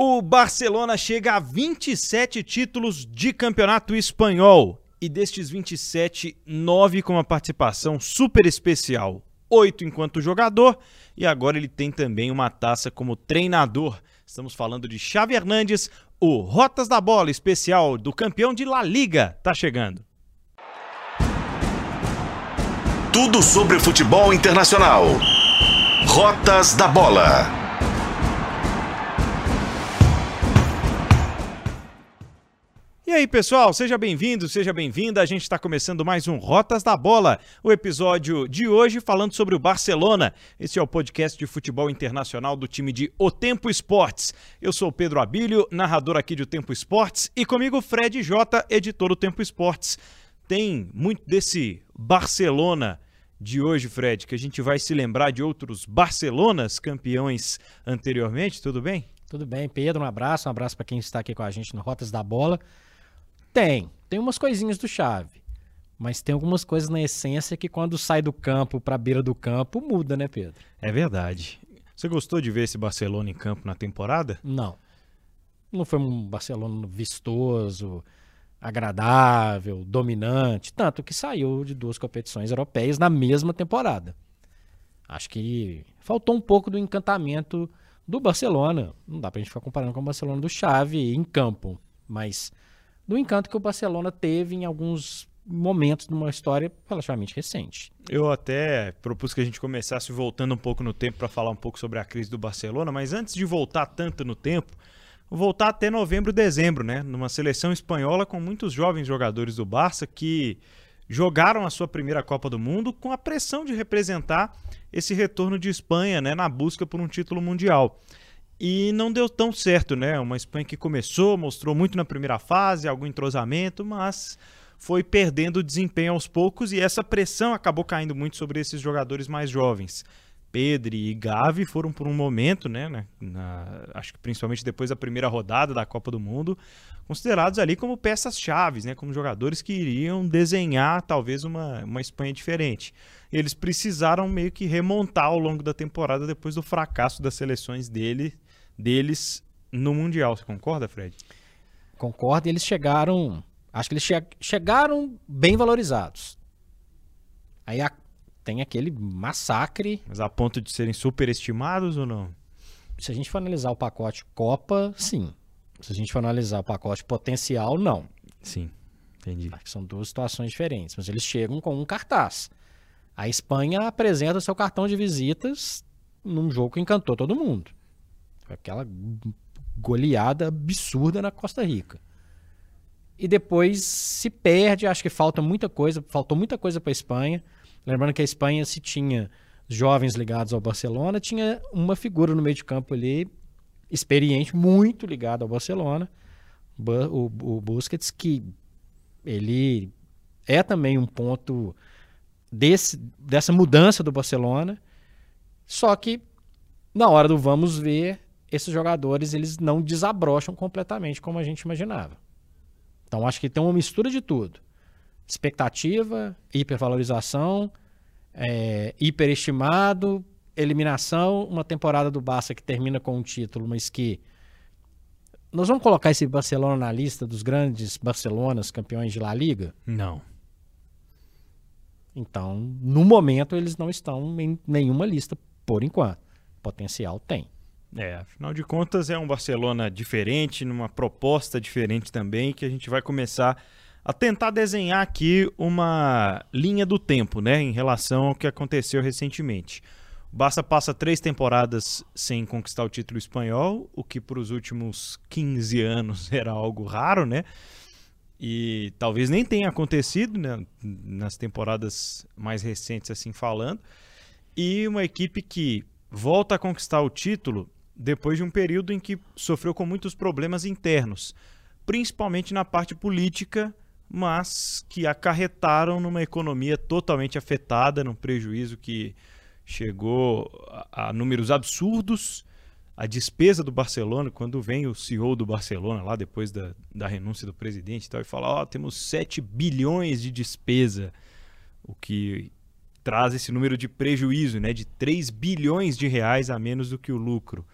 O Barcelona chega a 27 títulos de campeonato espanhol. E destes 27, 9 com uma participação super especial. 8 enquanto jogador e agora ele tem também uma taça como treinador. Estamos falando de Xavi Hernandes, o Rotas da Bola especial do campeão de La Liga. Tá chegando. Tudo sobre futebol internacional. Rotas da Bola. E aí, pessoal, seja bem-vindo, seja bem-vinda. A gente está começando mais um Rotas da Bola, o episódio de hoje falando sobre o Barcelona. Esse é o podcast de futebol internacional do time de O Tempo Esportes. Eu sou Pedro Abílio, narrador aqui de O Tempo Esportes, e comigo Fred J, editor do Tempo Esportes. Tem muito desse Barcelona de hoje, Fred, que a gente vai se lembrar de outros Barcelonas campeões anteriormente, tudo bem? Tudo bem, Pedro, um abraço, um abraço para quem está aqui com a gente no Rotas da Bola. Tem. Tem umas coisinhas do chave. Mas tem algumas coisas na essência que quando sai do campo para a beira do campo muda, né, Pedro? É verdade. Você gostou de ver esse Barcelona em campo na temporada? Não. Não foi um Barcelona vistoso, agradável, dominante, tanto que saiu de duas competições europeias na mesma temporada. Acho que faltou um pouco do encantamento do Barcelona. Não dá pra gente ficar comparando com o Barcelona do Xavi em campo, mas do encanto que o Barcelona teve em alguns momentos numa história relativamente recente. Eu até propus que a gente começasse voltando um pouco no tempo para falar um pouco sobre a crise do Barcelona, mas antes de voltar tanto no tempo, voltar até novembro, dezembro, né, numa seleção espanhola com muitos jovens jogadores do Barça que jogaram a sua primeira Copa do Mundo com a pressão de representar esse retorno de Espanha, né, na busca por um título mundial. E não deu tão certo, né? Uma Espanha que começou, mostrou muito na primeira fase, algum entrosamento, mas foi perdendo desempenho aos poucos e essa pressão acabou caindo muito sobre esses jogadores mais jovens. Pedro e Gavi foram por um momento, né, na, na, acho que principalmente depois da primeira rodada da Copa do Mundo, considerados ali como peças chaves, né, como jogadores que iriam desenhar talvez uma, uma Espanha diferente. Eles precisaram meio que remontar ao longo da temporada depois do fracasso das seleções dele deles no Mundial. Você concorda, Fred? Concordo. E eles chegaram. Acho que eles che chegaram bem valorizados. Aí a, tem aquele massacre. Mas a ponto de serem superestimados ou não? Se a gente for analisar o pacote Copa, sim. Se a gente for analisar o pacote potencial, não. Sim, entendi. Acho que são duas situações diferentes. Mas eles chegam com um cartaz. A Espanha apresenta seu cartão de visitas num jogo que encantou todo mundo. Aquela goleada absurda na Costa Rica. E depois se perde, acho que falta muita coisa, faltou muita coisa para a Espanha. Lembrando que a Espanha, se tinha jovens ligados ao Barcelona, tinha uma figura no meio de campo ali, experiente, muito ligado ao Barcelona, o, o Busquets, que ele é também um ponto desse, dessa mudança do Barcelona, só que na hora do vamos ver, esses jogadores eles não desabrocham completamente como a gente imaginava. Então acho que tem uma mistura de tudo: expectativa, hipervalorização, é, hiperestimado, eliminação, uma temporada do Barça que termina com um título, mas que nós vamos colocar esse Barcelona na lista dos grandes Barcelonas campeões de La Liga? Não. Então, no momento, eles não estão em nenhuma lista por enquanto. Potencial tem. É, afinal de contas é um Barcelona diferente, numa proposta diferente também, que a gente vai começar a tentar desenhar aqui uma linha do tempo, né, em relação ao que aconteceu recentemente. O Barça passa três temporadas sem conquistar o título espanhol, o que para os últimos 15 anos era algo raro, né? E talvez nem tenha acontecido né, nas temporadas mais recentes, assim falando. E uma equipe que volta a conquistar o título depois de um período em que sofreu com muitos problemas internos, principalmente na parte política, mas que acarretaram numa economia totalmente afetada, num prejuízo que chegou a, a números absurdos. A despesa do Barcelona, quando vem o CEO do Barcelona, lá depois da, da renúncia do presidente e tal, e fala: Ó, oh, temos 7 bilhões de despesa, o que traz esse número de prejuízo, né, de 3 bilhões de reais a menos do que o lucro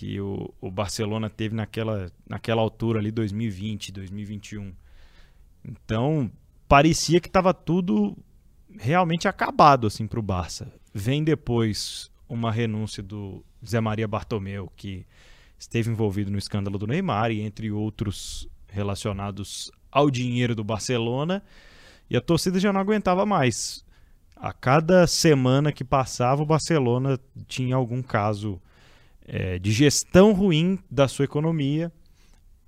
que o, o Barcelona teve naquela, naquela altura ali, 2020, 2021. Então, parecia que estava tudo realmente acabado assim para o Barça. Vem depois uma renúncia do Zé Maria Bartomeu, que esteve envolvido no escândalo do Neymar e entre outros relacionados ao dinheiro do Barcelona, e a torcida já não aguentava mais. A cada semana que passava, o Barcelona tinha algum caso é, de gestão ruim da sua economia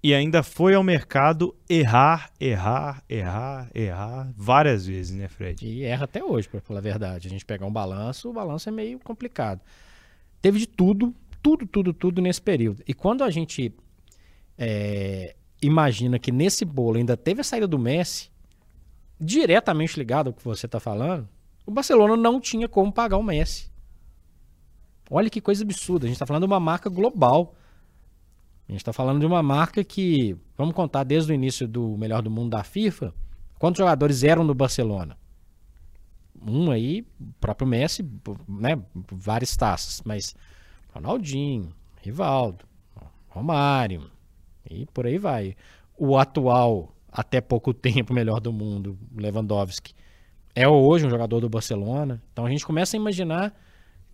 e ainda foi ao mercado errar, errar, errar, errar várias vezes, né, Fred? E erra até hoje, para falar a verdade. A gente pegar um balanço, o balanço é meio complicado. Teve de tudo, tudo, tudo, tudo nesse período. E quando a gente é, imagina que nesse bolo ainda teve a saída do Messi, diretamente ligado ao que você está falando, o Barcelona não tinha como pagar o Messi. Olha que coisa absurda. A gente está falando de uma marca global. A gente está falando de uma marca que, vamos contar desde o início do Melhor do Mundo da FIFA, quantos jogadores eram no Barcelona? Um aí, o próprio Messi, né, várias taças, mas Ronaldinho, Rivaldo, Romário, e por aí vai. O atual, até pouco tempo, melhor do mundo, Lewandowski, é hoje um jogador do Barcelona. Então a gente começa a imaginar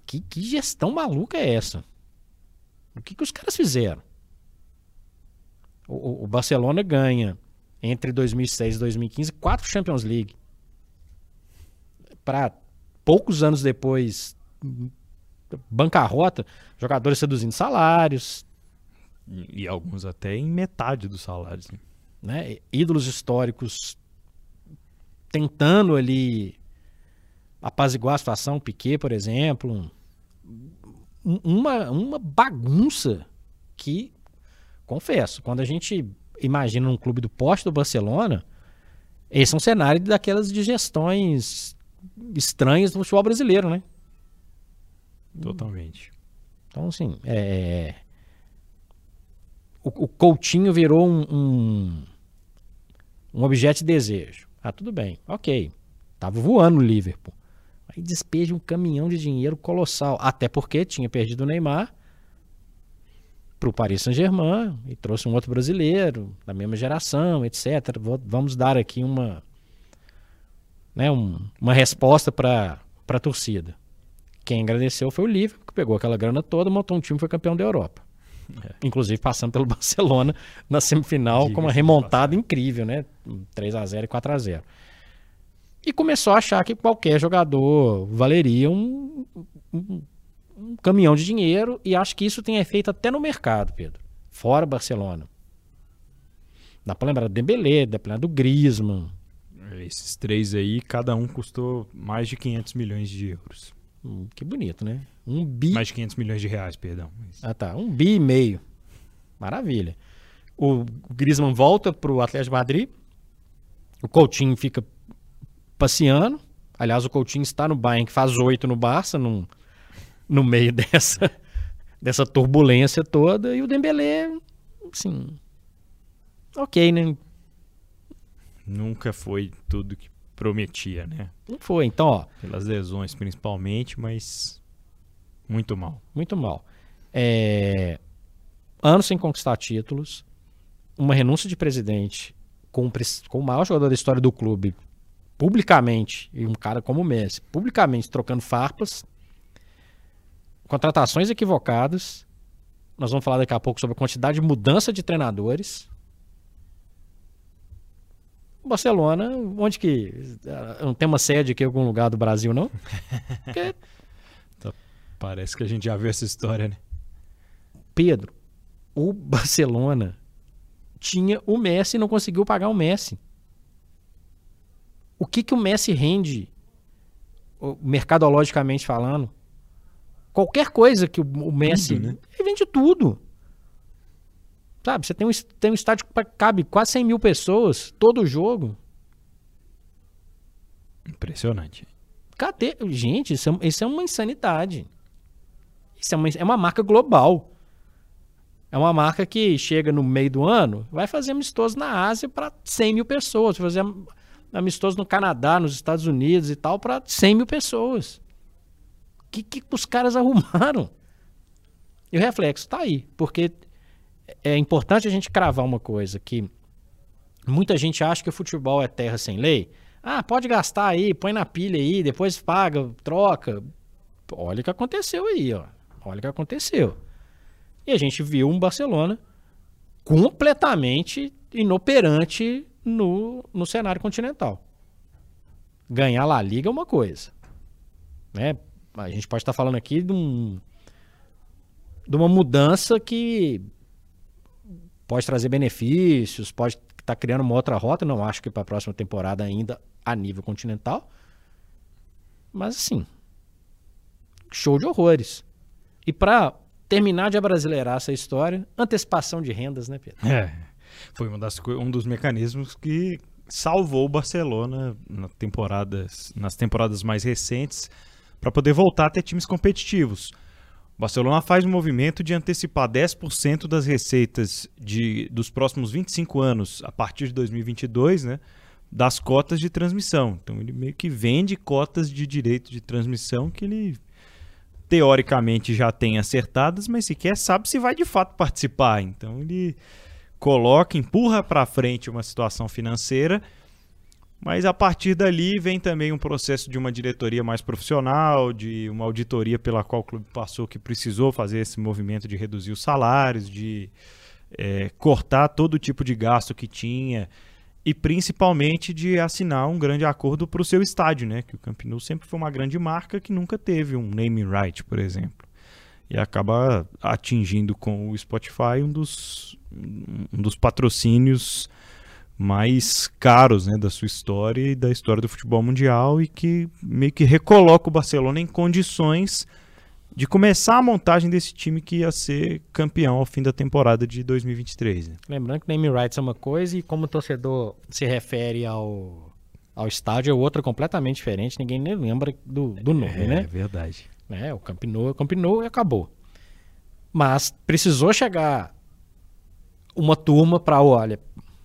que, que gestão maluca é essa? O que, que os caras fizeram? O, o Barcelona ganha entre 2006 e 2015 quatro Champions League. Para poucos anos depois, bancarrota, jogadores reduzindo salários, e, e alguns até em metade dos salários. Né? Né? Ídolos históricos tentando ali apaziguar a situação, Piquet, por exemplo. Uma, uma bagunça que, confesso, quando a gente imagina um clube do poste do Barcelona, esse é um cenário daquelas digestões estranhas do futebol brasileiro, né? Totalmente. Então, assim, é, o, o Coutinho virou um, um, um, objeto de desejo. Ah, tudo bem, ok. Tava voando o Liverpool. Aí despeja um caminhão de dinheiro colossal. Até porque tinha perdido o Neymar para o Paris Saint-Germain e trouxe um outro brasileiro da mesma geração, etc. Vamos dar aqui uma, né, um, uma resposta para a torcida. Quem agradeceu foi o Liverpool, que pegou aquela grana toda, montou um time e foi campeão da Europa. É. Inclusive passando pelo Barcelona na semifinal Diga com uma remontada incrível, né? 3 a 0 e 4 a 0 E começou a achar que qualquer jogador valeria um, um, um caminhão de dinheiro e acho que isso tem efeito até no mercado, Pedro. Fora Barcelona. Dá pra lembrar do Dembélé, dá pra lembrar do Griezmann. Esses três aí, cada um custou mais de 500 milhões de euros. Hum, que bonito, né? Um bi. Mais de 500 milhões de reais, perdão. Ah, tá. Um bi e meio. Maravilha. O Griezmann volta pro Atlético de Madrid. O Coutinho fica passeando. Aliás, o Coutinho está no Bayern, que faz oito no Barça, num, no meio dessa, dessa turbulência toda. E o Dembélé, assim... Ok, né? Nunca foi tudo que prometia, né? Não foi, então, ó. Pelas lesões principalmente, mas muito mal. Muito mal. É... Anos sem conquistar títulos, uma renúncia de presidente com, com o maior jogador da história do clube, publicamente, e um cara como o Messi, publicamente trocando farpas, contratações equivocadas. Nós vamos falar daqui a pouco sobre a quantidade de mudança de treinadores. Barcelona, onde que. Não tem uma sede aqui em algum lugar do Brasil, não? Porque... Então, parece que a gente já viu essa história, né? Pedro, o Barcelona tinha o Messi e não conseguiu pagar o Messi. O que, que o Messi rende, mercadologicamente falando? Qualquer coisa que o Messi. Tudo, né? Ele vende tudo. Sabe, você tem um, tem um estádio que cabe quase 100 mil pessoas, todo jogo. Impressionante. Cadê? Gente, isso é, isso é uma insanidade. Isso é uma, é uma marca global. É uma marca que chega no meio do ano, vai fazer amistoso na Ásia para 100 mil pessoas, fazer amistoso no Canadá, nos Estados Unidos e tal, para 100 mil pessoas. O que, que os caras arrumaram? E o reflexo está aí, porque é importante a gente cravar uma coisa que muita gente acha que o futebol é terra sem lei. Ah, pode gastar aí, põe na pilha aí, depois paga, troca. Olha o que aconteceu aí, ó. Olha o que aconteceu. E a gente viu um Barcelona completamente inoperante no, no cenário continental. Ganhar lá a Liga é uma coisa. Né? A gente pode estar falando aqui de, um, de uma mudança que pode trazer benefícios, pode estar criando uma outra rota. Não acho que para a próxima temporada ainda a nível continental. Mas assim, show de horrores. E para terminar de abrasileirar essa história, antecipação de rendas, né, Pedro? É, foi das, um dos mecanismos que salvou o Barcelona na temporadas, nas temporadas mais recentes para poder voltar a ter times competitivos. O Barcelona faz um movimento de antecipar 10% das receitas de, dos próximos 25 anos a partir de 2022, né, das cotas de transmissão. Então ele meio que vende cotas de direito de transmissão que ele teoricamente já tem acertadas, mas sequer sabe se vai de fato participar. Então ele coloca, empurra para frente uma situação financeira, mas a partir dali vem também um processo de uma diretoria mais profissional, de uma auditoria pela qual o clube passou que precisou fazer esse movimento de reduzir os salários, de é, cortar todo tipo de gasto que tinha e principalmente de assinar um grande acordo para o seu estádio, né? Que o Camp sempre foi uma grande marca que nunca teve um naming right, por exemplo. E acaba atingindo com o Spotify um dos, um dos patrocínios mais caros né, da sua história e da história do futebol mundial e que meio que recoloca o Barcelona em condições de começar a montagem desse time que ia ser campeão ao fim da temporada de 2023. Né? Lembrando que name rights é uma coisa e como o torcedor se refere ao, ao estádio é outra completamente diferente. Ninguém nem lembra do, do nome, é, né? É verdade. É, o Camp Nou, o Camp Nou e acabou. Mas precisou chegar uma turma para, olha,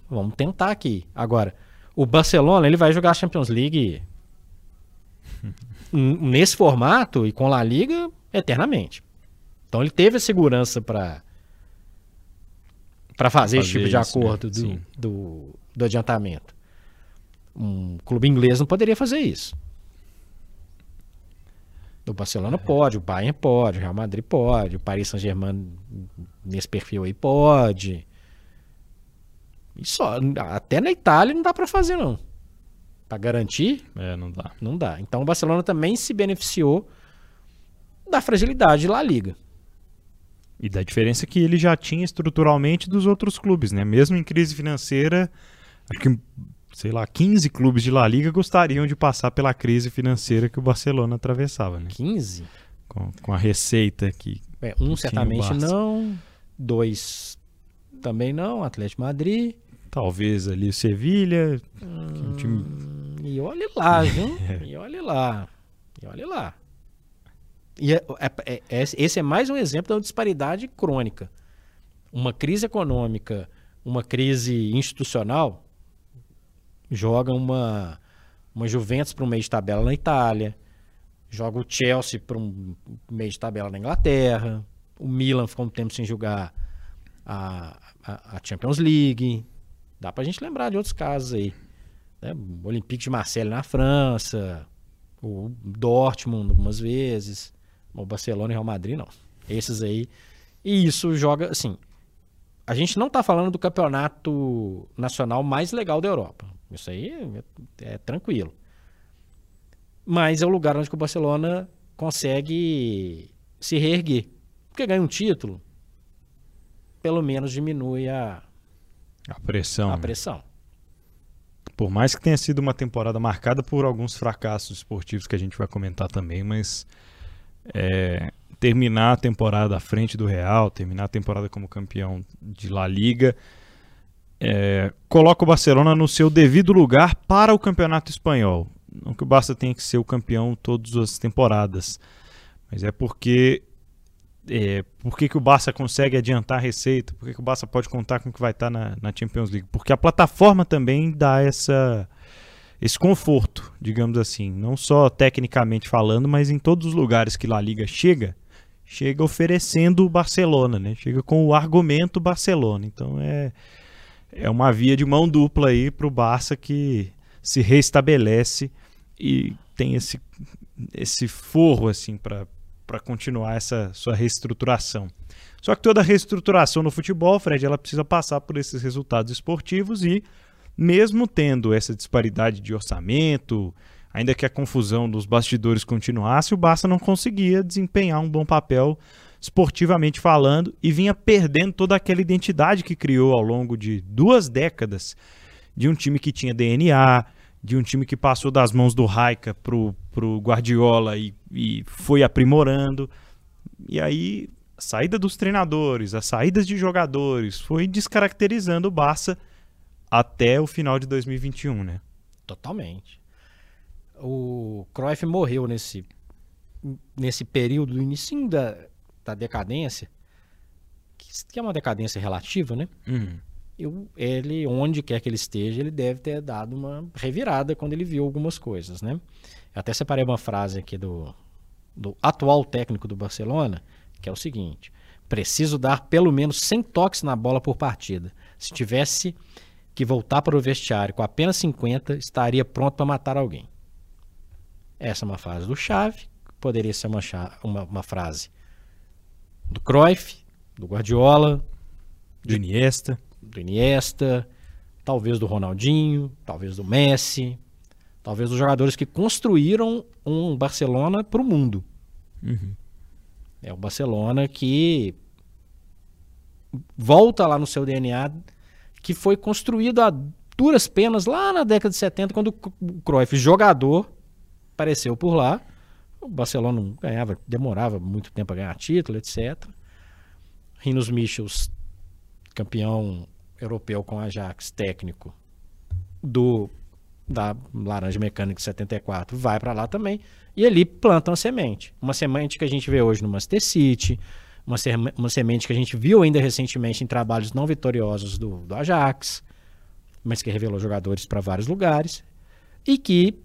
vamos tentar aqui. Agora, o Barcelona, ele vai jogar a Champions League nesse formato e com a Liga eternamente. Então ele teve a segurança para para fazer, fazer, esse tipo de isso, né? acordo né? do, do, do, adiantamento. Um clube inglês não poderia fazer isso. O Barcelona é. pode, o Bayern pode, o Real Madrid pode, o Paris Saint-Germain nesse perfil aí pode. E só, até na Itália não dá para fazer não. Para garantir? É, não dá. Não dá. Então o Barcelona também se beneficiou da fragilidade La Liga. E da diferença que ele já tinha estruturalmente dos outros clubes, né? Mesmo em crise financeira, acho que, sei lá, 15 clubes de La Liga gostariam de passar pela crise financeira que o Barcelona atravessava, né? 15? Com, com a receita que. É, um certamente não, dois também não, Atlético Madrid. Talvez ali o Sevilha. Hum, time... E olhe lá, viu? e olhe lá. E olhe lá. E é, é, é, é, esse é mais um exemplo da disparidade crônica. Uma crise econômica, uma crise institucional, joga uma, uma Juventus para um meio de tabela na Itália, joga o Chelsea para um meio de tabela na Inglaterra, o Milan ficou um tempo sem jogar a, a, a Champions League. Dá para a gente lembrar de outros casos aí. Né? O Olympique de Marseille na França, o Dortmund algumas vezes. O Barcelona e Real Madrid, não. Esses aí. E isso joga, assim. A gente não está falando do campeonato nacional mais legal da Europa. Isso aí é, é tranquilo. Mas é o lugar onde o Barcelona consegue se reerguer. Porque ganha um título, pelo menos diminui a, a pressão. A né? pressão. Por mais que tenha sido uma temporada marcada por alguns fracassos esportivos que a gente vai comentar também, mas é, terminar a temporada à frente do Real, terminar a temporada como campeão de La Liga, é, coloca o Barcelona no seu devido lugar para o campeonato espanhol. Não que o Barça tenha que ser o campeão todas as temporadas, mas é porque é, por que, que o Barça consegue adiantar a receita, por que, que o Barça pode contar com o que vai estar na, na Champions League. Porque a plataforma também dá essa, esse conforto, digamos assim, não só tecnicamente falando, mas em todos os lugares que La Liga chega, chega oferecendo o Barcelona, né? Chega com o argumento Barcelona. Então é, é uma via de mão dupla aí para o Barça que se restabelece e tem esse, esse forro assim para continuar essa sua reestruturação. Só que toda reestruturação no futebol, Fred, ela precisa passar por esses resultados esportivos e mesmo tendo essa disparidade de orçamento, ainda que a confusão dos bastidores continuasse, o Barça não conseguia desempenhar um bom papel esportivamente falando e vinha perdendo toda aquela identidade que criou ao longo de duas décadas de um time que tinha DNA, de um time que passou das mãos do Raika pro, pro Guardiola e, e foi aprimorando. E aí, a saída dos treinadores, as saídas de jogadores, foi descaracterizando o Barça até o final de 2021, né? Totalmente o Cruyff morreu nesse, nesse período, início da, da decadência, que é uma decadência relativa, né? Uhum. Eu, ele, onde quer que ele esteja, ele deve ter dado uma revirada quando ele viu algumas coisas, né? Eu até separei uma frase aqui do, do atual técnico do Barcelona, que é o seguinte: preciso dar pelo menos 100 toques na bola por partida. Se tivesse que voltar para o vestiário com apenas 50, estaria pronto para matar alguém. Essa é uma frase do Chave, poderia ser uma, uma, uma frase do Cruyff, do Guardiola, do Iniesta, do Iniesta, talvez do Ronaldinho, talvez do Messi, talvez dos jogadores que construíram um Barcelona para o mundo. Uhum. É o Barcelona que volta lá no seu DNA, que foi construído a duras penas lá na década de 70, quando o Cruyff, jogador, apareceu por lá. O Barcelona não ganhava, demorava muito tempo a ganhar título, etc. Rinos Michels, campeão europeu com Ajax, técnico do da Laranja Mecânica 74, vai para lá também. E ali planta uma semente. Uma semente que a gente vê hoje no Manchester City, uma, uma semente que a gente viu ainda recentemente em trabalhos não vitoriosos do, do Ajax, mas que revelou jogadores para vários lugares. E que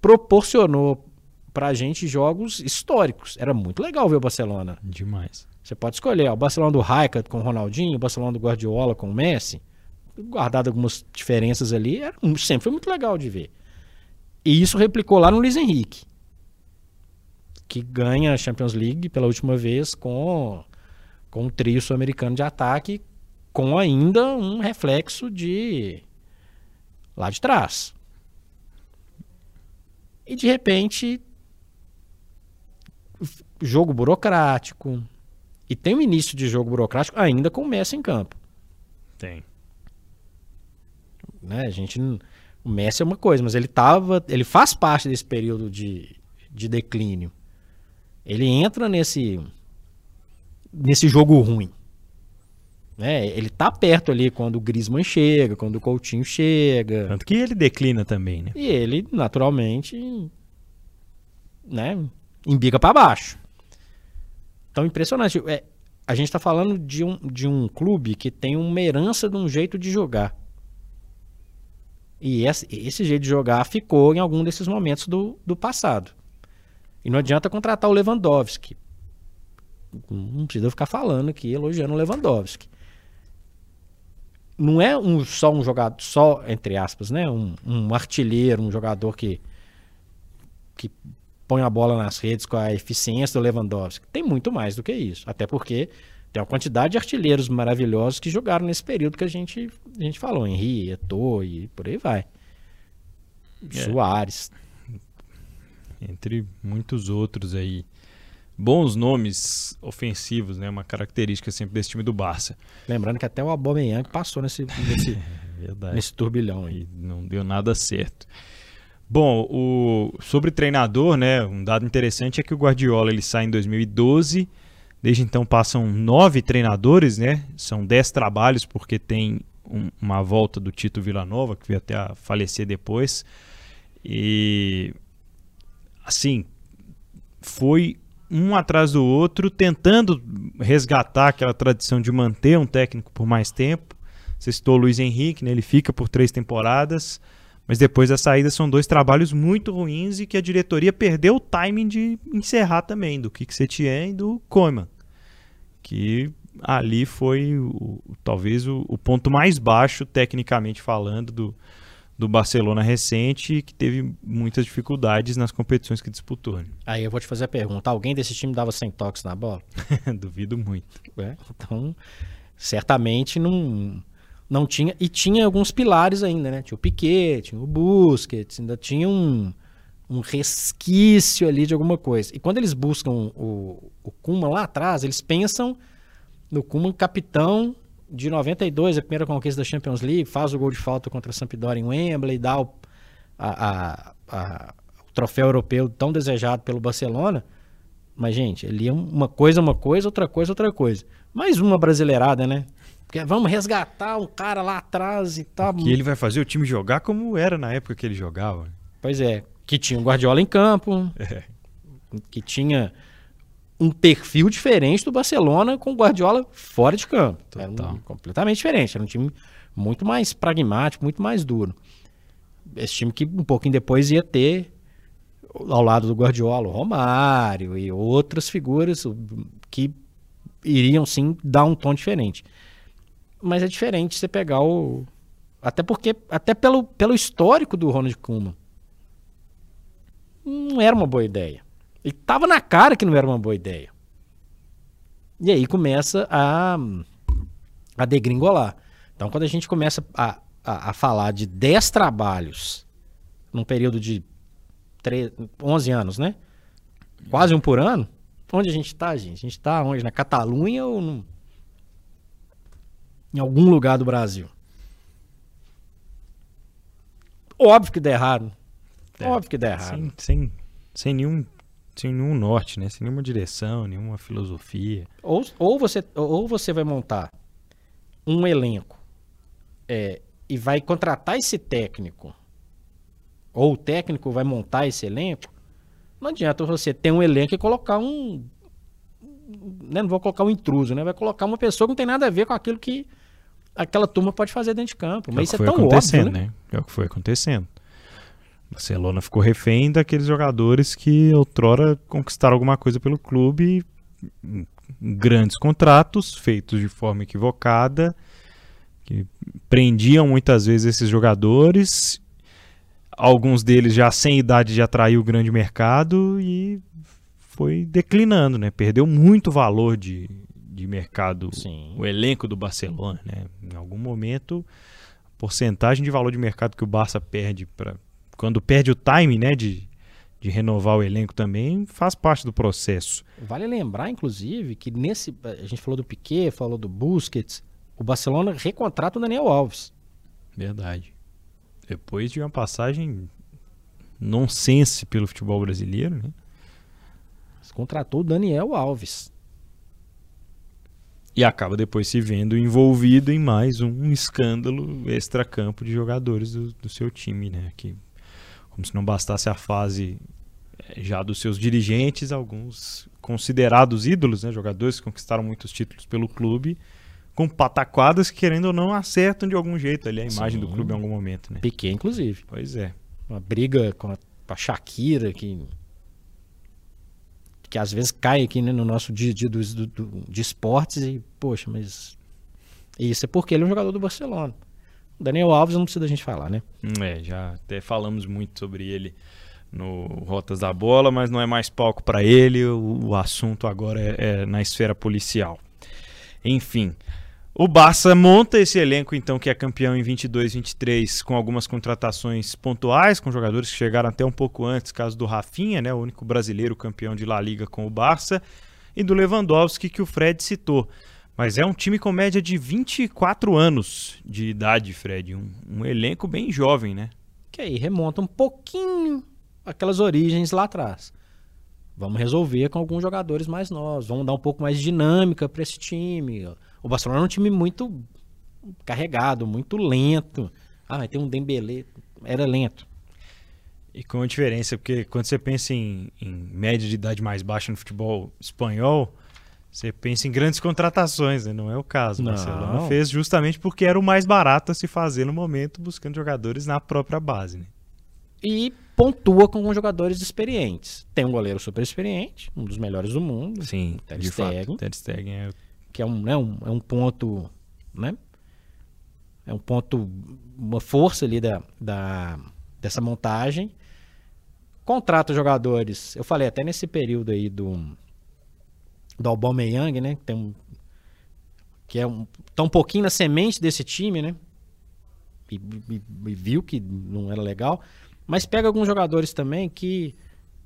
proporcionou pra gente jogos históricos. Era muito legal ver o Barcelona. Demais. Você pode escolher ó, o Barcelona do Rijkaard com o Ronaldinho, o Barcelona do Guardiola com o Messi. Guardado algumas diferenças ali, era, sempre foi muito legal de ver. E isso replicou lá no Luiz Henrique, que ganha a Champions League pela última vez com, com um trio sul-americano de ataque, com ainda um reflexo de lá de trás. E de repente, jogo burocrático. E tem um início de jogo burocrático ainda com o Messi em campo. Tem. Né? A gente o Messi é uma coisa, mas ele tava, ele faz parte desse período de, de declínio. Ele entra nesse nesse jogo ruim. Né? Ele tá perto ali quando o Griezmann chega, quando o Coutinho chega. Tanto que ele declina também, né? E ele, naturalmente, né, embiga para baixo. Então, impressionante. É, a gente está falando de um, de um clube que tem uma herança de um jeito de jogar. E esse, esse jeito de jogar ficou em algum desses momentos do, do passado. E não adianta contratar o Lewandowski. Não precisa ficar falando aqui, elogiando o Lewandowski não é um, só um jogador, só entre aspas, né? Um, um, artilheiro, um jogador que, que põe a bola nas redes com a eficiência do Lewandowski. Tem muito mais do que isso. Até porque tem uma quantidade de artilheiros maravilhosos que jogaram nesse período que a gente, a gente falou. Henri, Eto'o e por aí vai. É. Soares. Entre muitos outros aí bons nomes ofensivos, né? Uma característica sempre desse time do Barça. Lembrando que até o Aubameyang passou nesse, nesse, é nesse turbilhão aí. Não deu nada certo. Bom, o, sobre treinador, né? Um dado interessante é que o Guardiola ele sai em 2012. Desde então passam nove treinadores, né? São dez trabalhos porque tem um, uma volta do Tito Villanova que veio até a falecer depois. E assim foi um atrás do outro, tentando resgatar aquela tradição de manter um técnico por mais tempo. Você citou o Luiz Henrique, né? ele fica por três temporadas, Mas depois da saída são dois trabalhos muito ruins e que a diretoria perdeu o timing de encerrar também, do Kik Setien e do Koeman. Que ali foi o, talvez o, o, ponto mais baixo, tecnicamente falando, do, do Barcelona recente, que teve muitas dificuldades nas competições que disputou. Né? Aí eu vou te fazer a pergunta: alguém desse time dava 100 toques na bola? Duvido muito. É, então, certamente não não tinha. E tinha alguns pilares ainda, né? Tinha o Piquet, tinha o Busquets, ainda tinha um, um resquício ali de alguma coisa. E quando eles buscam o, o Kuma lá atrás, eles pensam no Kuma capitão de 92, a primeira conquista da Champions League, faz o gol de falta contra a Sampdoria em Wembley, dá o, a, a, a, o troféu europeu tão desejado pelo Barcelona. Mas, gente, ele é uma coisa, uma coisa, outra coisa, outra coisa. Mais uma brasileirada, né? Porque vamos resgatar um cara lá atrás e tal. Que ele vai fazer o time jogar como era na época que ele jogava. Pois é. Que tinha o Guardiola em campo. É. Que tinha um perfil diferente do Barcelona com o Guardiola fora de campo. Total. Era um, completamente diferente. Era um time muito mais pragmático, muito mais duro. Esse time que um pouquinho depois ia ter ao lado do Guardiola, o Romário e outras figuras que iriam sim dar um tom diferente mas é diferente você pegar o. Até porque, até pelo, pelo histórico do Ronald Koeman, não era uma boa ideia. E tava na cara que não era uma boa ideia. E aí começa a, a degringolar. Então, quando a gente começa a, a, a falar de 10 trabalhos num período de 3, 11 anos, né? Quase um por ano. Onde a gente está, gente? A gente está onde? Na Catalunha ou no, em algum lugar do Brasil. Óbvio que der errado. É, Óbvio que der errado. Sem, sem, sem, nenhum, sem nenhum norte, né? Sem nenhuma direção, nenhuma filosofia. Ou, ou, você, ou você vai montar um elenco é, e vai contratar esse técnico, ou o técnico vai montar esse elenco, não adianta você ter um elenco e colocar um. Né, não vou colocar um intruso, né? Vai colocar uma pessoa que não tem nada a ver com aquilo que aquela turma pode fazer dentro de campo. É mas é isso é tão óbvio, né? né? É o que foi acontecendo. Barcelona ficou refém daqueles jogadores que outrora conquistaram alguma coisa pelo clube, grandes contratos feitos de forma equivocada, que prendiam muitas vezes esses jogadores, alguns deles já sem idade de atrair o grande mercado e foi declinando, né? Perdeu muito valor de, de mercado, Sim. o elenco do Barcelona, né? Em algum momento, a porcentagem de valor de mercado que o Barça perde para quando perde o time, né, de, de renovar o elenco também, faz parte do processo. Vale lembrar, inclusive, que nesse a gente falou do Piquet, falou do Busquets, o Barcelona recontrata o Daniel Alves. Verdade. Depois de uma passagem nonsense pelo futebol brasileiro, né? Contratou o Daniel Alves e acaba depois se vendo envolvido em mais um escândalo extracampo de jogadores do, do, seu time, né? Que, como se não bastasse a fase eh, já dos seus dirigentes, alguns considerados ídolos, né? Jogadores que conquistaram muitos títulos pelo clube, com pataquadas que, querendo ou não, acertam de algum jeito ali a imagem Sim. do clube em algum momento, né? Piquet, inclusive. Pois é. Uma briga com a, com a Shakira, que que às vezes cai aqui né, no nosso dia a de esportes e, poxa, mas isso é porque ele é um jogador do Barcelona. O Daniel Alves não precisa da gente falar, né? É, já até falamos muito sobre ele no Rotas da Bola, mas não é mais palco para ele, o, o, assunto agora é, é na esfera policial. Enfim, o Barça monta esse elenco, então, que é campeão em 22, 23, com algumas contratações pontuais, com jogadores que chegaram até um pouco antes, caso do Rafinha, né, o único brasileiro campeão de La Liga com o Barça, e do Lewandowski, que o Fred citou. Mas é um time com média de 24 anos de idade, Fred. Um, um elenco bem jovem, né? Que aí remonta um pouquinho aquelas origens lá atrás. Vamos resolver com alguns jogadores mais novos, vamos dar um pouco mais de dinâmica para esse time o Barcelona é um time muito carregado, muito lento. Ah, mas tem um Dembélé, era lento. E com a diferença, porque quando você pensa em, em média de idade mais baixa no futebol espanhol, Você pensa em grandes contratações, né? Não é o caso. O Não. Barcelona fez justamente porque era o mais barato a se fazer no momento, buscando jogadores na própria base, né? E pontua com jogadores experientes. Tem um goleiro super experiente, um dos melhores do mundo, Sim, Ter Stegen. Ter Stegen é... que é um, né, um, é um ponto, né? É um ponto, uma força ali da, da, dessa montagem. Contrata jogadores, eu falei até nesse período aí do, do Aubameyang, né? Que, tem um, que é um, tá um pouquinho na semente desse time, né? E, e- e viu que não era legal. Mas pega alguns jogadores também que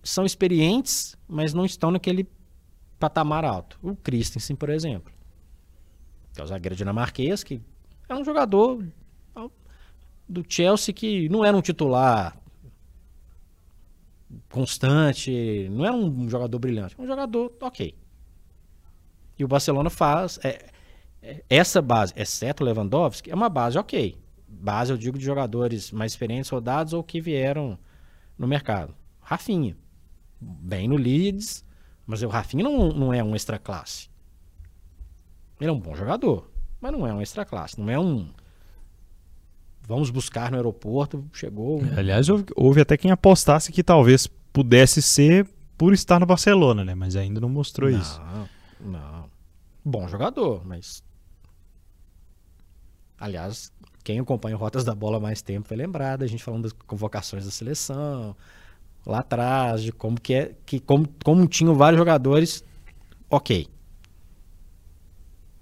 são experientes, mas não estão naquele patamar alto. O Christensen, por exemplo. Que é o zagueiro dinamarquês, que é um jogador do Chelsea que não era um titular constante, não era um jogador brilhante, um jogador ok. E o Barcelona faz é- é- essa base, exceto Lewandowski, é uma base ok. Base, eu digo, de jogadores mais experientes, rodados ou que vieram no mercado. Rafinha, bem no Leeds, mas o Rafinha não, não é um extra classe. Ele é um bom jogador, mas não é um extra classe. Não é um. Vamos buscar no aeroporto, chegou. um- Aliás, houve, houve até quem apostasse que talvez pudesse ser por estar no Barcelona, né? Mas ainda não mostrou isso. Não, não. Bom jogador, mas. Aliás, quem acompanha o Rotas da Bola há mais tempo vai lembrar da gente falando das convocações da seleção, lá atrás, de como que é. Que como, como tinham vários jogadores, ok.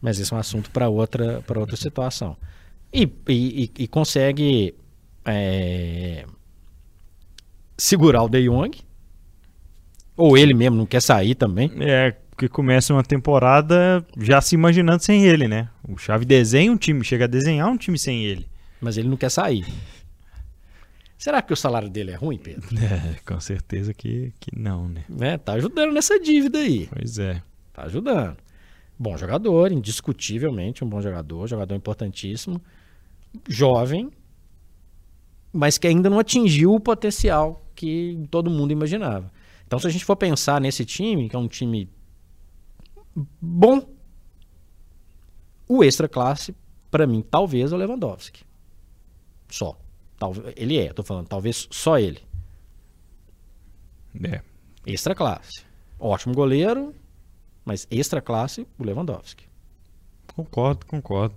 Mas isso é um assunto para outra, pra outra situação. E, e, e- consegue é, segurar o De Jong. Ou ele mesmo não quer sair também. É, porque começa uma temporada já se imaginando sem ele, né? O Xavi desenha um time, chega a desenhar um time sem ele. Mas ele não quer sair. Será que o salário dele é ruim, Pedro? É, com certeza que, que não, né? Né? Tá ajudando nessa dívida aí. Pois é. Tá ajudando. Bom jogador, indiscutivelmente um bom jogador, jogador importantíssimo. Jovem, mas que ainda não atingiu o potencial que todo mundo imaginava. Então, se a gente for pensar nesse time, que é um time bom, o extra classe, para mim, talvez é o Lewandowski. Só. Talvez, ele é, tô falando, talvez só ele. É. Extra classe. Ótimo goleiro, mas extra classe, o Lewandowski. Concordo, concordo.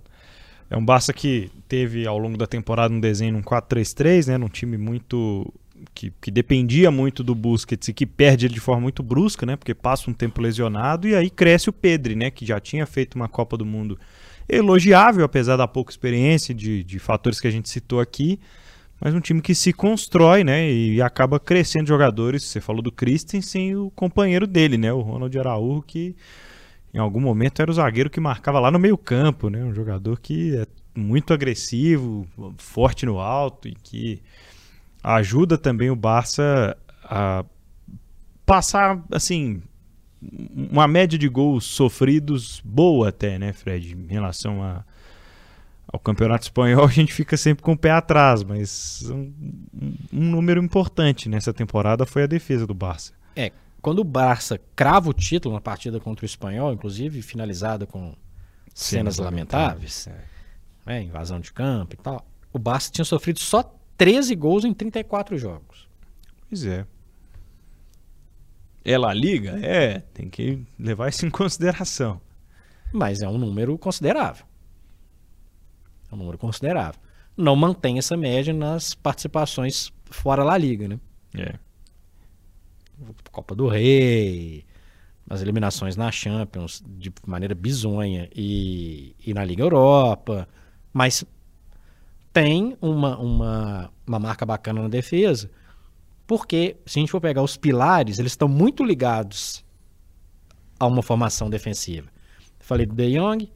É um Barça que teve ao longo da temporada um desenho num 4-3-3, né? Num time muito. Que, que dependia muito do Busquets e que perde ele de forma muito brusca, né? Porque passa um tempo lesionado e aí cresce o Pedri, né? Que já tinha feito uma Copa do Mundo elogiável, apesar da pouca experiência de, de fatores que a gente citou aqui. Mas um time que se constrói, né? E acaba crescendo jogadores. Você falou do Christensen e o companheiro dele, né? O Ronald Araújo, que em algum momento era o zagueiro que marcava lá no meio-campo, né? Um jogador que é muito agressivo, forte no alto e que ajuda também o Barça a passar assim uma média de gols sofridos boa até, né, Fred, em relação a, ao campeonato espanhol, a gente fica sempre com o pé atrás, mas um, um número importante nessa temporada foi a defesa do Barça. É, quando o Barça crava o título na partida contra o Espanhol, inclusive finalizada com cenas, lamentáveis, né, invasão de campo e tal, o Barça tinha sofrido só 13 gols em 34 jogos. Pois é. É La Liga? É, tem que levar isso em consideração. Mas é um número considerável. É um número considerável. Não mantém essa média nas participações fora da Liga, né? É. Copa do Rei, nas eliminações na Champions de maneira bizonha e, e na Liga Europa, mas tem uma, uma, uma marca bacana na defesa, porque se a gente for pegar os pilares, eles estão muito ligados a uma formação defensiva. Falei do De Jong,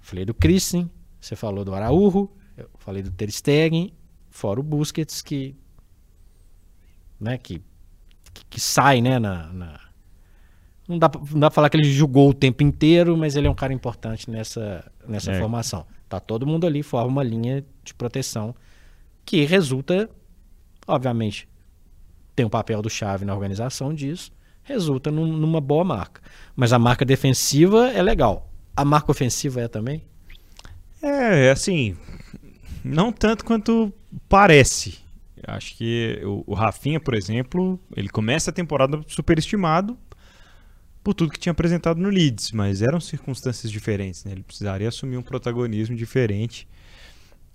falei do Christen, você falou do Araújo, eu falei do Ter Stegen, fora o Busquets que né, que que, que sai, né, na, na- Não, dá, pra- não dá pra falar que ele jogou o tempo inteiro, mas ele é um cara importante nessa, nessa É. formação. Tá todo mundo ali, forma uma linha de proteção que resulta, obviamente, tem um papel do chave na organização disso, resulta num, numa boa marca. Mas a marca defensiva é legal. A marca ofensiva é também? É, assim, não tanto quanto parece. Acho que o, o Rafinha, por exemplo, ele começa a temporada superestimado por tudo que tinha apresentado no Leeds, mas eram circunstâncias diferentes, né? Ele precisaria assumir um protagonismo diferente.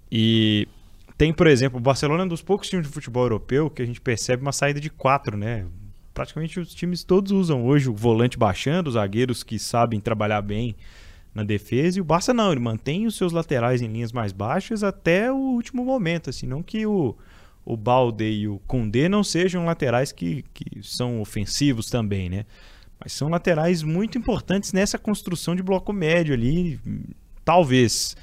E tem, por exemplo, o Barcelona é um dos poucos times de futebol europeu que a gente percebe uma saída de quatro, né? Praticamente os times todos usam hoje o volante baixando, os zagueiros que sabem trabalhar bem na defesa, e o Barça não, ele mantém os seus laterais em linhas mais baixas até o último momento, assim, não que o, o Balde e o Koundé não sejam laterais que, que são ofensivos também, né? Mas são laterais muito importantes nessa construção de bloco médio ali, talvez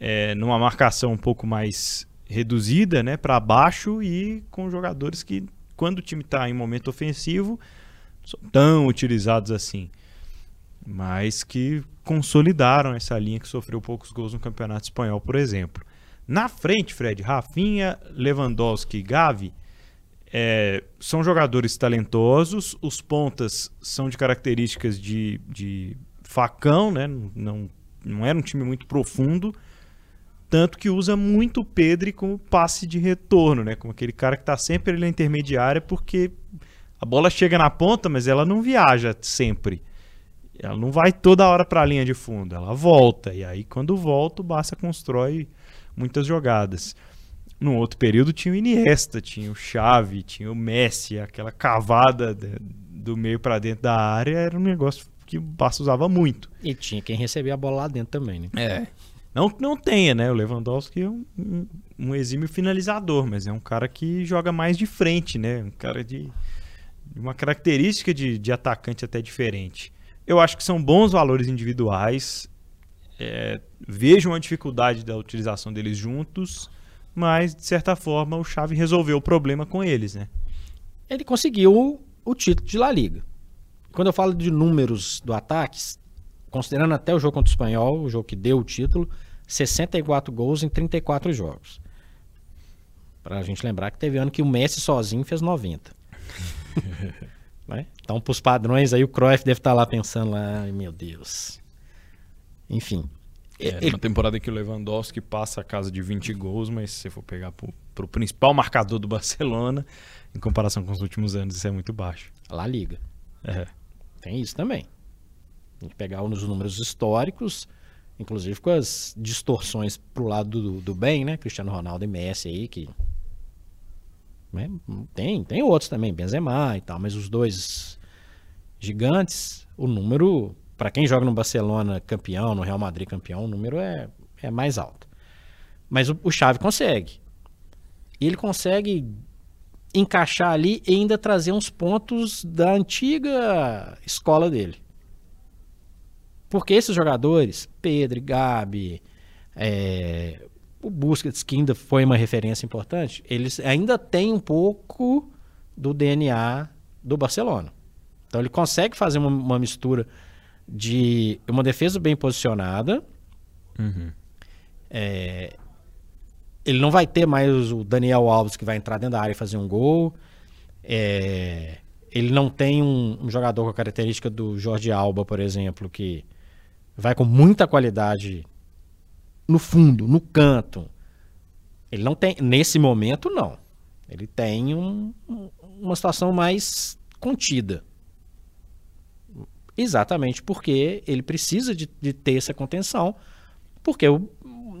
é, numa marcação um pouco mais reduzida, né, para baixo e com jogadores que, quando o time está em momento ofensivo, são tão utilizados assim, mas que consolidaram essa linha que sofreu poucos gols no Campeonato Espanhol, por exemplo. Na frente, Fred, Rafinha, Lewandowski e Gavi é, são jogadores talentosos, os pontas são de características de, de facão, né? não, não era um time muito profundo, tanto que usa muito o Pedri como passe de retorno, né? como aquele cara que está sempre ali na intermediária, porque a bola chega na ponta, mas ela não viaja sempre. Ela não vai toda hora para a linha de fundo, ela volta. E aí, quando volta, o Barça constrói muitas jogadas. No outro período tinha o Iniesta, tinha o Xavi, tinha o Messi, aquela cavada do meio para dentro da área era um negócio que o Barça usava muito. E tinha quem recebia a bola lá dentro também, né? É. Não que não tenha, né? O Lewandowski é um, um, um, exímio finalizador, mas é um cara que joga mais de frente, né? Um cara de, de uma característica de, de atacante até diferente. Eu acho que são bons valores individuais. É, vejo uma dificuldade da utilização deles juntos, mas de certa forma o Xavi resolveu o problema com eles, né? Ele conseguiu o título de La Liga. Quando eu falo de números do ataque, considerando até o jogo contra o Espanhol, o jogo que deu o título, 64 gols em 34 jogos. Para a gente lembrar que teve ano que o Messi sozinho fez 90. né? Então, para os padrões aí, o Cruyff deve estar tá lá pensando lá, meu Deus. Enfim, é, ele... Uma temporada em que o Lewandowski passa a casa de 20 gols, mas se você for pegar para o principal marcador do Barcelona, em comparação com os últimos anos, isso é muito baixo. Lá Liga. É. Tem isso também. A gente pegar os números históricos, inclusive com as distorções pro lado do, do bem, né? Cristiano Ronaldo e Messi aí, que. Né? Tem, tem outros também, Benzema e tal, mas os dois gigantes, o número para quem joga no Barcelona campeão, no Real Madrid campeão, o número é, é mais alto. Mas o, o Xavi consegue. Ele consegue encaixar ali e ainda trazer uns pontos da antiga escola dele. Porque esses jogadores, Pedro, Gabi, é, o Busquets, que ainda foi uma referência importante, eles ainda têm um pouco do DNA do Barcelona. Então ele consegue fazer uma, uma mistura de uma defesa bem posicionada. Uhum. É, ele não vai ter mais o Daniel Alves que vai entrar dentro da área e fazer um gol. É, ele não tem um, um, jogador com a característica do Jorge Alba, por exemplo, que vai com muita qualidade no fundo, no canto. Ele não tem, nesse momento, não. Ele tem um, uma situação mais contida. Exatamente porque ele precisa de, de ter essa contenção, porque o,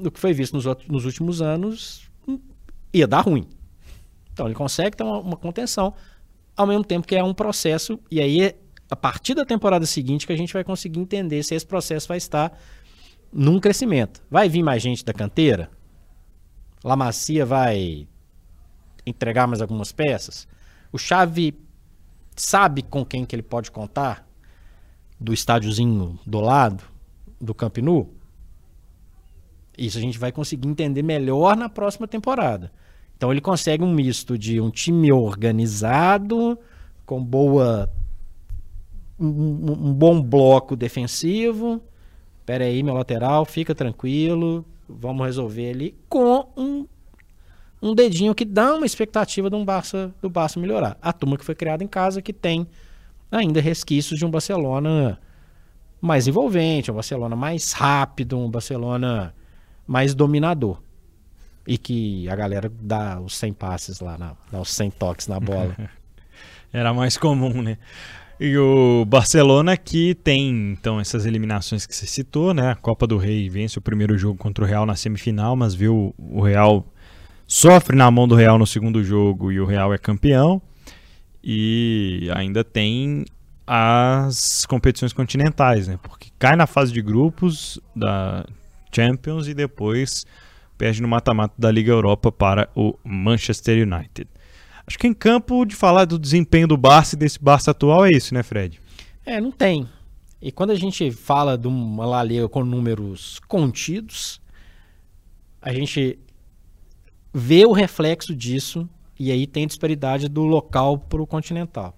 o que foi visto nos, outros, nos últimos anos ia dar ruim. Então ele consegue ter uma, uma, contenção, ao mesmo tempo que é um processo, e aí é a partir da temporada seguinte que a gente vai conseguir entender se esse processo vai estar num crescimento. Vai vir mais gente da canteira? La Macia vai entregar mais algumas peças? O Chave sabe com quem que ele pode contar? do estádiozinho do lado do Camp Nou, isso a gente vai conseguir entender melhor na próxima temporada. Então ele consegue um misto de um time organizado, com boa um, um bom bloco defensivo. Pera aí, meu lateral, fica tranquilo, vamos resolver ali com um, um dedinho que dá uma expectativa do Barça, do Barça melhorar. A turma que foi criada em casa que tem ainda resquícios de um Barcelona mais envolvente, um Barcelona mais rápido, um Barcelona mais dominador. E que a galera dá os 100 passes lá, na, dá os 100 toques na bola. Era mais comum, né? E o Barcelona que tem então essas eliminações que você citou, né? A Copa do Rei vence o primeiro jogo contra o Real na semifinal, mas viu o Real sofre na mão do Real no segundo jogo e o Real é campeão. E ainda tem as competições continentais, né? Porque cai na fase de grupos da Champions e depois perde no mata-mata da Liga Europa para o Manchester United. Acho que em campo de falar do desempenho do Barça e desse Barça atual é isso, né, Fred? É, não tem. E quando a gente fala de uma La Liga com números contidos, a gente vê o reflexo disso e aí tem disparidade do local para o continental.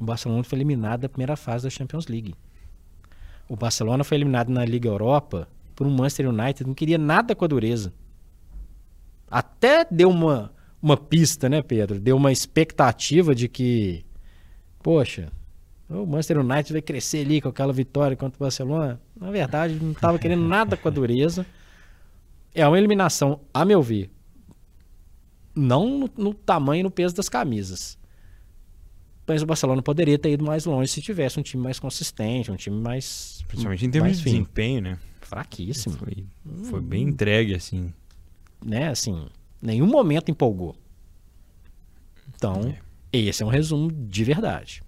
O Barcelona foi eliminado da primeira fase da Champions League. O Barcelona foi eliminado na Liga Europa por um Manchester United, não queria nada com a dureza. Até deu uma uma pista, né, Pedro? Deu uma expectativa de que, poxa, o Manchester United vai crescer ali com aquela vitória contra o Barcelona. Na verdade, não estava querendo nada com a dureza. É uma eliminação, a meu ver, não no, no tamanho e no peso das camisas. Mas o Barcelona poderia ter ido mais longe se tivesse um time mais consistente, um time mais. Principalmente em termos de desempenho, né? Fraquíssimo. Foi, foi bem entregue, assim. Né, assim nenhum momento empolgou. Então, é. esse é um resumo de verdade.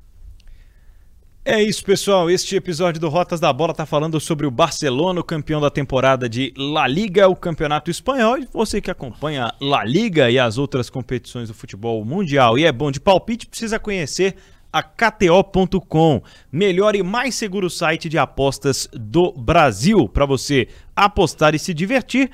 É isso, pessoal. Este episódio do Rotas da Bola está falando sobre o Barcelona, o campeão da temporada de La Liga, o campeonato espanhol. E você que acompanha La Liga e as outras competições do futebol mundial e é bom de palpite, precisa conhecer a KTO.com, melhor e mais seguro site de apostas do Brasil. Para você apostar e se divertir,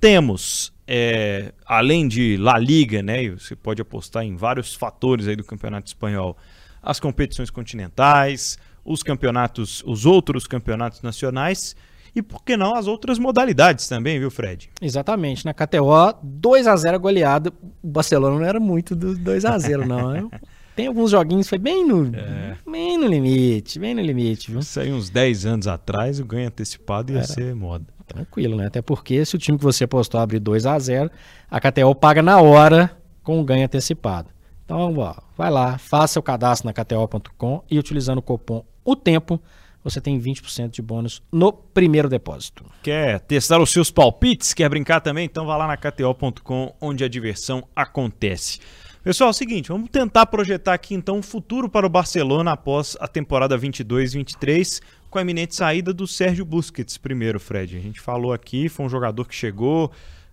temos é, além de La Liga, né, você pode apostar em vários fatores aí do campeonato espanhol, as competições continentais, os campeonatos, os outros campeonatos nacionais e por que não as outras modalidades também, viu, Fred? Exatamente. Na KTO, 2 a 0 goleada. O Barcelona não era muito do 2 a 0 não. Né? Tem alguns joguinhos, foi bem no, é. bem no limite, bem no limite, viu? Isso aí uns 10 anos atrás, o ganho antecipado ia era. ser moda tranquilo, né? Até porque se o time que você apostou abrir 2 a 0 a KTO paga na hora com o ganho antecipado. Então, ó, vai lá, faça o cadastro na KTO.com e utilizando o cupom O Tempo, você tem 20% de bônus no primeiro depósito. Quer testar os seus palpites? Quer brincar também? Então vá lá na KTO.com, onde a diversão acontece. Pessoal, é o seguinte, vamos tentar projetar aqui então um futuro para o Barcelona após a temporada 22-23 com a eminente saída do Sérgio Busquets primeiro, Fred. A gente falou aqui, foi um jogador que chegou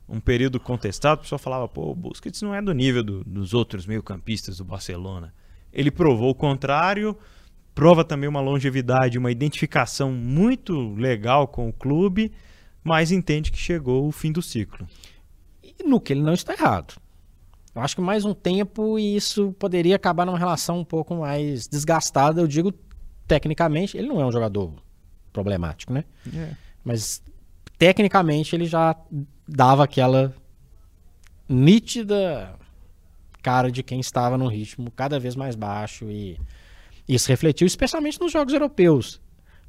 um período contestado, o pessoal falava, pô, o Busquets não é do nível do, dos outros meio-campistas do Barcelona. Ele provou o contrário, prova também uma longevidade, uma identificação muito legal com o clube, mas entende que chegou o fim do ciclo. E no que ele não está errado. Eu acho que mais um tempo e isso poderia acabar numa relação um pouco mais desgastada, eu digo tecnicamente, ele não é um jogador problemático, né? É. Mas tecnicamente ele já dava aquela nítida cara de quem estava num ritmo cada vez mais baixo e isso refletiu especialmente nos jogos europeus.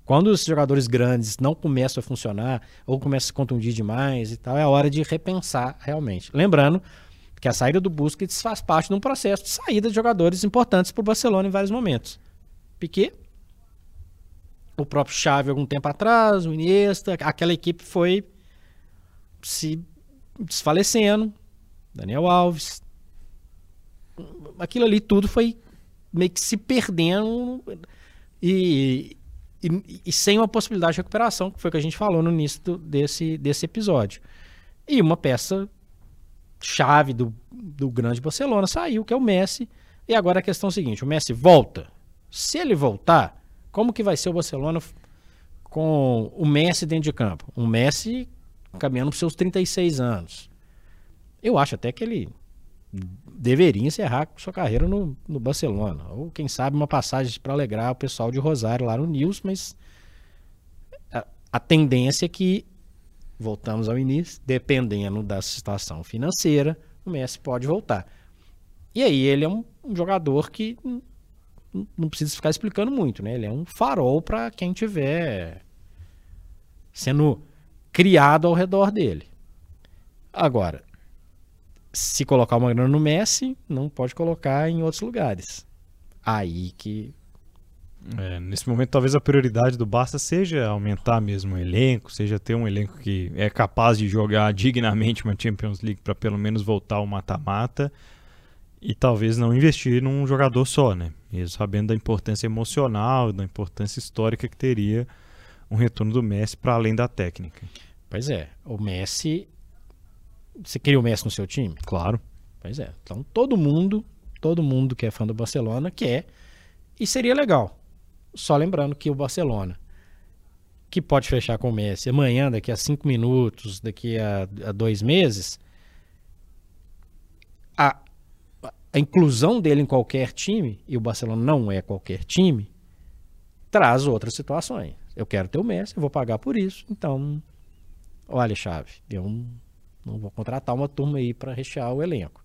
Quando os jogadores grandes não começam a funcionar ou começam a se contundir demais e tal, é hora de repensar realmente. Lembrando que a saída do Busquets faz parte de um processo de saída de jogadores importantes para o Barcelona em vários momentos. Piquet o próprio Xavi algum tempo atrás, o Iniesta, aquela equipe foi se desfalecendo, Daniel Alves, aquilo ali tudo foi meio que se perdendo e, e, e sem uma possibilidade de recuperação, que foi o que a gente falou no início do, desse, desse episódio. E uma peça chave do, do grande Barcelona saiu, que é o Messi. E agora a questão é a seguinte: o Messi volta. Se ele voltar, como que vai ser o Barcelona com o Messi dentro de campo? Um Messi caminhando para seus 36 anos. Eu acho até que ele deveria encerrar sua carreira no, no Barcelona. Ou quem sabe uma passagem para alegrar o pessoal de Rosário lá no News, mas a, a tendência é que, voltamos ao início, dependendo da situação financeira, o Messi pode voltar. E aí ele é um, um jogador que não precisa ficar explicando muito, né? Ele é um farol para quem tiver sendo criado ao redor dele. Agora, se colocar uma grana no Messi, não pode colocar em outros lugares. Aí que é, nesse momento, talvez a prioridade do Barça seja aumentar mesmo o elenco, seja ter um elenco que é capaz de jogar dignamente uma Champions League para pelo menos voltar ao mata-mata e talvez não investir num jogador só, né? Mesmo sabendo da importância emocional, da importância histórica que teria um retorno do Messi para além da técnica. Pois é, o Messi. Você queria o Messi no seu time? Claro. Pois é. Então todo mundo, todo mundo que é fã do Barcelona quer. E seria legal. Só lembrando que o Barcelona, que pode fechar com o Messi amanhã, daqui a cinco minutos, daqui a, a dois meses, a, a inclusão dele em qualquer time, e o Barcelona não é qualquer time, traz outras situações. Eu quero ter o Messi, eu vou pagar por isso. Então, olha, chave, eu não vou contratar uma turma aí para rechear o elenco.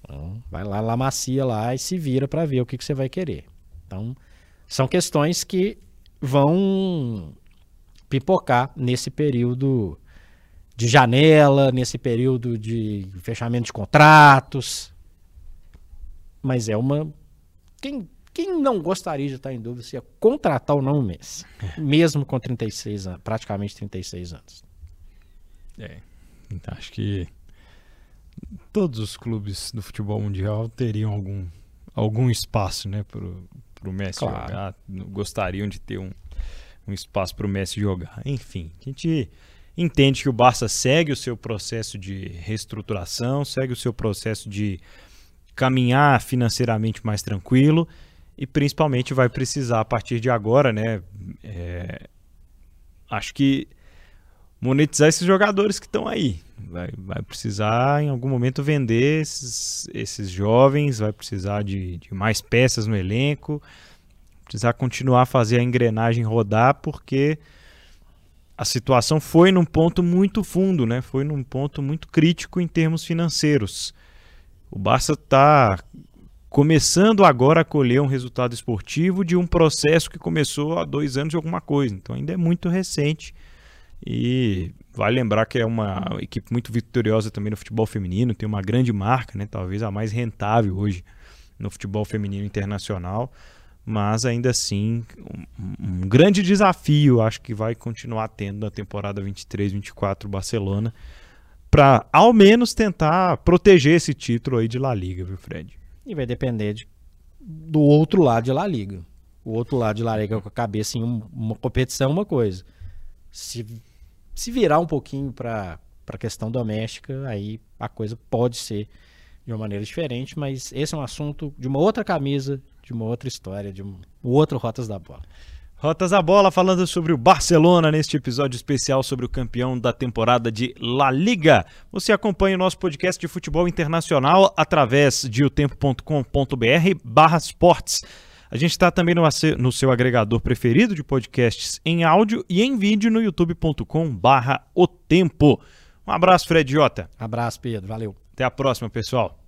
Então, vai lá, lá macia lá e se vira para ver o que, que você vai querer. Então, são questões que vão pipocar nesse período de janela, nesse período de fechamento de contratos. Mas é uma. Quem, quem não gostaria de estar em dúvida se ia contratar ou não o Messi? Mesmo com 36 anos, praticamente 36 anos. É. Então, acho que todos os clubes do futebol mundial teriam algum, algum espaço né, para o Messi claro. jogar, gostariam de ter um, um espaço para o Messi jogar. Enfim, a gente entende que o Barça segue o seu processo de reestruturação, segue o seu processo de caminhar financeiramente mais tranquilo e principalmente vai precisar a partir de agora, né? É, acho que monetizar esses jogadores que estão aí. Vai, vai precisar em algum momento vender esses, esses jovens, vai precisar de, de mais peças no elenco, precisar continuar a fazer a engrenagem rodar, porque a situação foi num ponto muito fundo, né? Foi num ponto muito crítico em termos financeiros. O Barça está começando agora a colher um resultado esportivo de um processo que começou há dois anos de alguma coisa. Então ainda é muito recente. E vale lembrar que é uma equipe muito vitoriosa também no futebol feminino, tem uma grande marca, né? talvez a mais rentável hoje no futebol feminino internacional, mas ainda assim um, um grande desafio, acho que vai continuar tendo na temporada 23-24 Barcelona, para ao menos tentar proteger esse título aí de La Liga, viu, Fred? E vai depender de, do outro lado de La Liga. O outro lado de La Liga com a cabeça em um, uma competição é uma coisa se, se virar um pouquinho para a questão doméstica, aí a coisa pode ser de uma maneira diferente, mas esse é um assunto de uma outra camisa, de uma outra história, de um outro Rotas da Bola. Rotas da Bola falando sobre o Barcelona neste episódio especial sobre o campeão da temporada de La Liga. Você acompanha o nosso podcast de futebol internacional através de otempo.com.br barra esportes. A gente está também no, no, seu agregador preferido de podcasts em áudio e em vídeo no youtube.com barra o tempo. Um abraço, Fred Jota. Abraço, Pedro. Valeu. Até a próxima, pessoal.